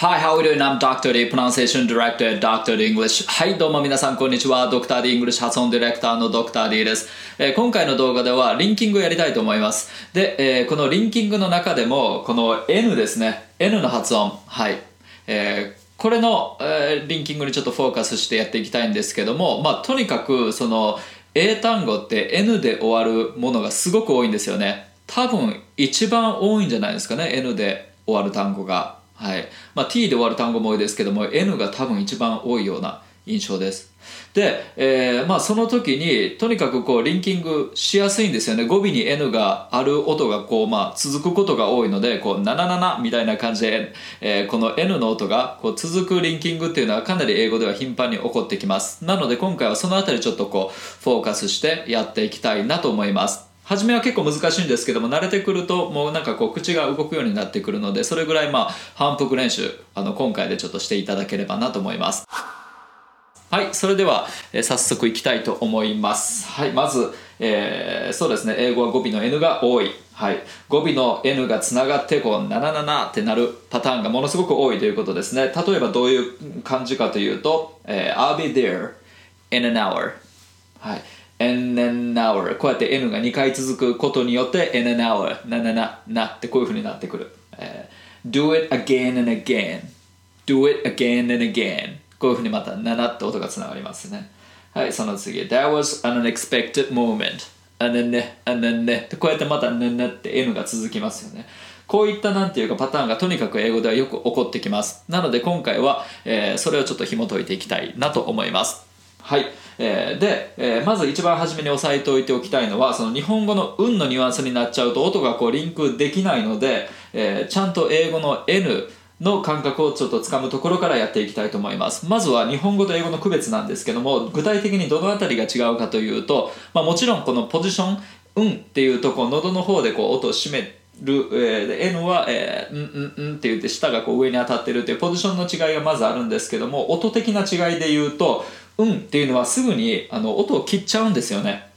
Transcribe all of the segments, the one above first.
Hi, how are you? Doing? I'm Dr. D, Pronunciation Director at Dr. D English. はい、どうも皆さん、こんにちは。Dr. D English 発音ディレクターの Dr. D です、えー今回の動画では、リンキングをやりたいと思います。で、えーこのリンキングの中でも、この N ですね。N の発音。はい。えーこれの、えーリンキングにちょっとフォーカスしてやっていきたいんですけども、まあ、とにかく、その、英単語って N で終わるものがすごく多いんですよね。多分、一番多いんじゃないですかね。N で終わる単語が。はい。まあ、T で終わる単語も多いですけども N が多分一番多いような印象です。で、えーまあ、その時にとにかくこうリンキングしやすいんですよね。語尾に N がある音がこう、まあ、続くことが多いのでこう77みたいな感じで、えーこの N の音がこう続くリンキングっていうのはかなり英語では頻繁に起こってきます。なので今回はそのあたりちょっとこうフォーカスしてやっていきたいなと思います。初めは結構難しいんですけども慣れてくるともうなんかこう口が動くようになってくるのでそれぐらいまあ反復練習あの今回でちょっとしていただければなと思います。はいそれでは、えー早速いきたいと思います。はいまず、えーそうですね英語は語尾の N が多い。はい、語尾の N がつながってこう「なななな」ってなるパターンがものすごく多いということですね。例えばどういう感じかというと「えー I'll be there in an hour」はい。In an hour こうやって N が2回続くことによって in an hour ななななってこういうふうになってくる、えー do it again and again. Do it again and again. こういうふうにまたななって音がつながりますね。はいその次。That was an unexpected moment. あねねあねねこうやってまたねねって N が続きますよね。こういったなんていうかパターンがとにかく英語ではよく起こってきます。なので今回は、えーそれをちょっと紐解いていきたいなと思います。はい、えーで、えーまず一番初めに押さえておいておきたいのはその日本語の「運」のニュアンスになっちゃうと音がこうリンクできないので、えーちゃんと英語の「N」の感覚をちょっとつかむところからやっていきたいと思います。まずは日本語と英語の区別なんですけども具体的にどのあたりが違うかというと、まあ、もちろんこのポジション「運」っていうとこう喉の方でこう音を締める、えー N は、えー、うんうんうんって言って舌がこう上に当たってるっていうポジションの違いがまずあるんですけども音的な違いで言うと「うん」っていうのはすぐにあの音を切っちゃうんですよね。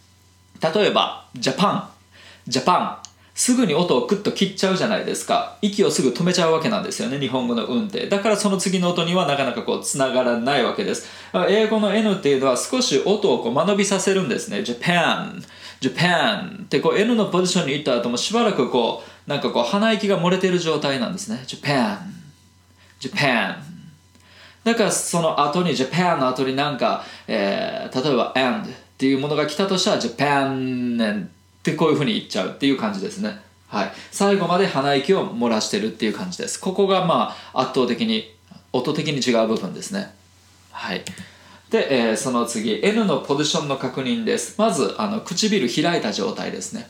例えば「ジャパン」「ジャパン」すぐに音をクッと切っちゃうじゃないですか。息をすぐ止めちゃうわけなんですよね日本語の「うん」って。だからその次の音にはなかなかこうつながらないわけです。英語の「N」っていうのは少し音をこう間延びさせるんですね「Japan」Japan ってこう N のポジションに行った後もしばらくこうなんかこう鼻息が漏れてる状態なんですね。Japan Japan だからその後に Japan の後になんか、えー例えば and っていうものが来たとしたら Japan ってこういうふうに言っちゃうっていう感じですね。はい。最後まで鼻息を漏らしてるっていう感じです。ここがまあ圧倒的に音的に違う部分ですね。はい。で、えーその次 N のポジションの確認です。まずあの唇開いた状態ですね。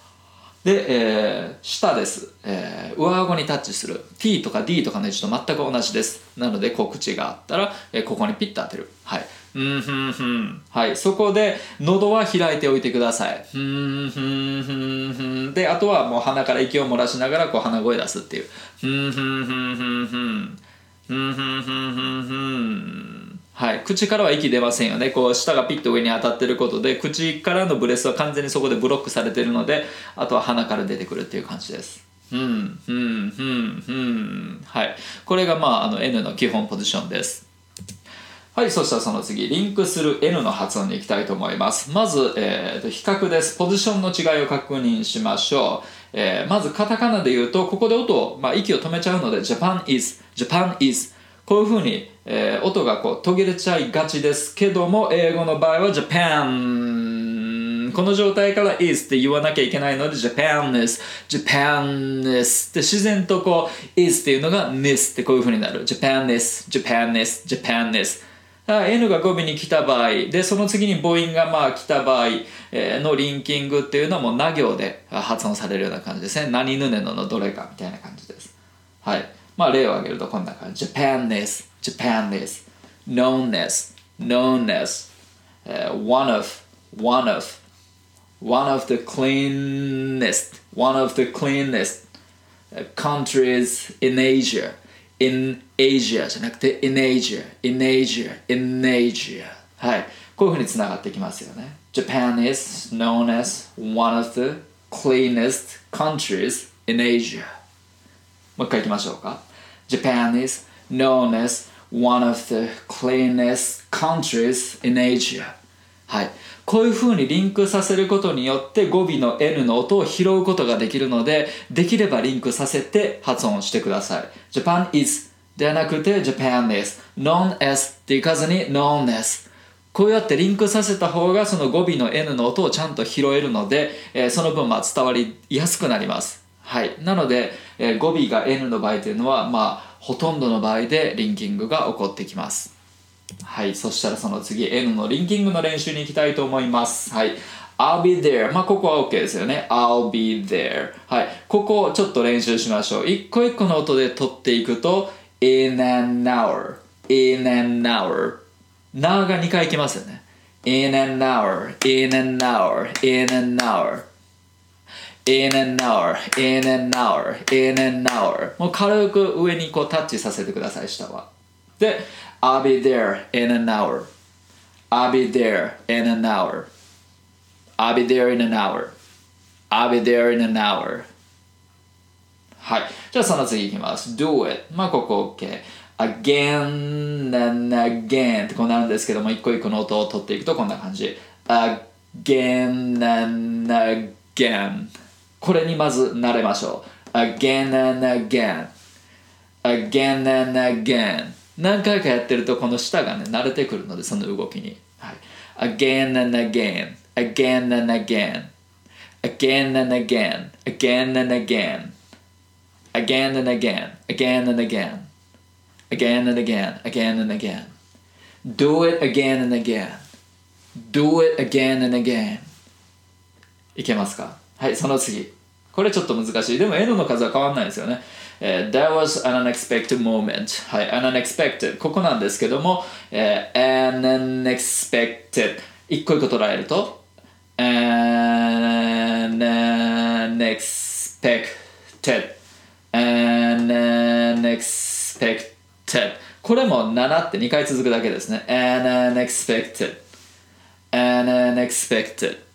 で、えー下です、えー上顎にタッチする。T とか D とかの位置と全く同じです。なのでこう口があったら、えーここにピッと当てる。はい。うんふんふん。はい。そこで喉は開いておいてください。ふんふんふんふん。であとはもう鼻から息を漏らしながらこう鼻声出すっていう。ふんふんふんふんふん。ふんふんふんふんふん。はい、口からは息出ませんよねこう舌がピッと上に当たってることで口からのブレスは完全にそこでブロックされてるのであとは鼻から出てくるっていう感じですうんうんうんうんはいこれがまああの N の基本ポジションですはい、そしたらその次、リンクする N の発音に行きたいと思います。まず、えーと比較です。ポジションの違いを確認しましょう。えーまず、カタカナで言うと、ここで音を、まあ、息を止めちゃうので、Japan is, Japan is。こういうふうに、えー音がこう途切れちゃいがちですけども、英語の場合は Japan。この状態から is って言わなきゃいけないので Japan is, Japan is って自然とこう is っていうのが nis ってこういうふうになる。Japan is, Japan is, Japan is だから N が語尾に来た場合。でその次に母音がまあ来た場合のリンキングっていうのはもうな行で発音されるような感じですね。何ぬねののどれかみたいな感じです。はい。まあ例を挙げるとこんな感じ Japan is, Japan is knownness, knownness、えー one of, one of one of the cleanest, one of the cleanest uh, countries in Asia. in Asia じゃなくて in Asia, in Asia, in Asia. はい。こういうふうにつながってきますよね。Japan is known as one of the cleanest countries in Asia. もう一回いきましょうか。Japan is known as one of the cleanest countries in Asia. はい。こういう風にリンクさせることによって語尾の N の音を拾うことができるのでできればリンクさせて発音してください。Japan is ではなくて Japan is known as っていかずに known as こうやってリンクさせた方がその語尾の N の音をちゃんと拾えるので、えー、その分まあ伝わりやすくなります。はい。なので、えー、語尾が N の場合というのはまあほとんどの場合でリンキングが起こってきます。はい。そしたらその次 N のリンキングの練習に行きたいと思います。はい。I'll be there まあここは OK ですよね。I'll be there はい。ここをちょっと練習しましょう。一個一個の音で取っていくと in an hour in an hour なが2回いきますよね。In an hour in an hour in an hour in an hour, in an hour, in an hour もう軽く上にこうタッチさせてください下はで I'll be there in an hour I'll be there in an hour I'll be there in an hour I'll be there in an hour はいじゃあその次いきます Do it まあここ OK again and again ってこうなるんですけども一個一個の音を取っていくとこんな感じ again and again これにまず慣れましょう again and again again and again 何回かやってるとこの舌がね慣れてくるのでその動きに、はい、again and again again and again again and again again and again again and again again and again again and again again and again do it again and again do it again and again いけますかはい、その次。これちょっと難しい。でも N の数は変わんないですよね。えー、That was an unexpected moment. はい、an unexpected。ここなんですけども、えー、an unexpected。一個一個捉えると、an unexpected。an unexpected。これも7って2回続くだけですね。an unexpected。an unexpected。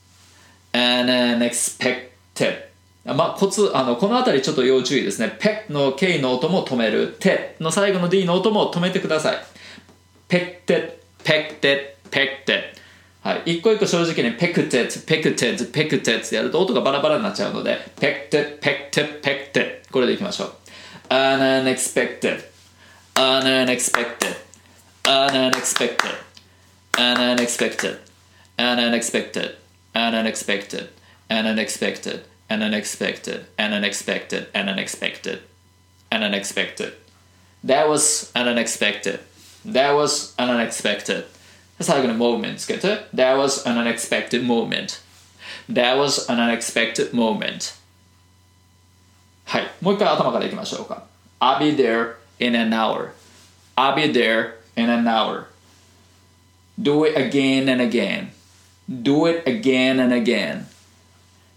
And unexpected まあ、コツあのこの辺りちょっと要注意ですね。ペの K の音も止める。テの最後の D の音も止めてください。ペクテペクテペクテはい。一個一個正直にペクテッペクテッペクテってやると音がバラバラになっちゃうので、ペクテッペクテッペクテッこれでいきましょう。unexpected unexpected unexpected unexpected unexpected and unexpected and unexpected and unexpected and unexpected and unexpected and unexpected. That was an unexpected. That was an unexpected. 最後に moment つけて That was an unexpected moment. That was an unexpected moment. はい。もう一回頭からいきましょうか。I'll be there in an hour. I'll be there in an hour. Do it again and again. Do it again and again.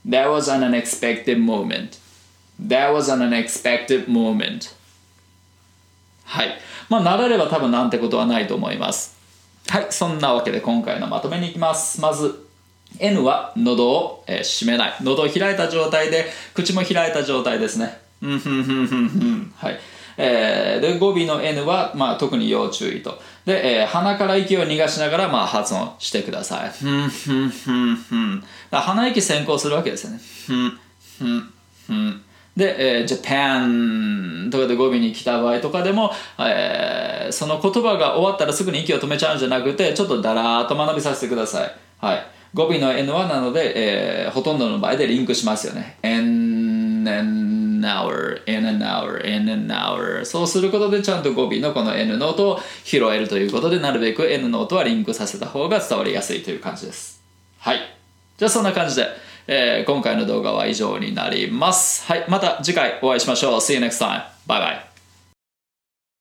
That was an unexpected moment. That was an unexpected moment. はい。まあ、慣れれば多分なんてことはないと思います。はい。そんなわけで今回のまとめに行きます。まず、N は喉を、えー、閉めない。喉を開いた状態で、口も開いた状態ですね。うんふんふんふんふん。はい。えー、で語尾の N は、まあ、特に要注意と。で、えー、鼻から息を逃がしながら、まあ、発音してください。ふんふんふんふん。鼻息先行するわけですよね。ふんふんふん。で、えー、Japan とかで語尾に来た場合とかでも、えー、その言葉が終わったらすぐに息を止めちゃうんじゃなくてちょっとだらーっと学びさせてください。はい。語尾の N はなので、えー、ほとんどの場合でリンクしますよね。N, N an hour, in an hour, in an hour. そうすることでちゃんと語尾のこの N の音を拾えるということでなるべく N の音はリンクさせた方が伝わりやすいという感じです。はい。じゃあそんな感じで、えー、今回の動画は以上になります。はい。また次回お会いしましょう。See you next time. Bye bye.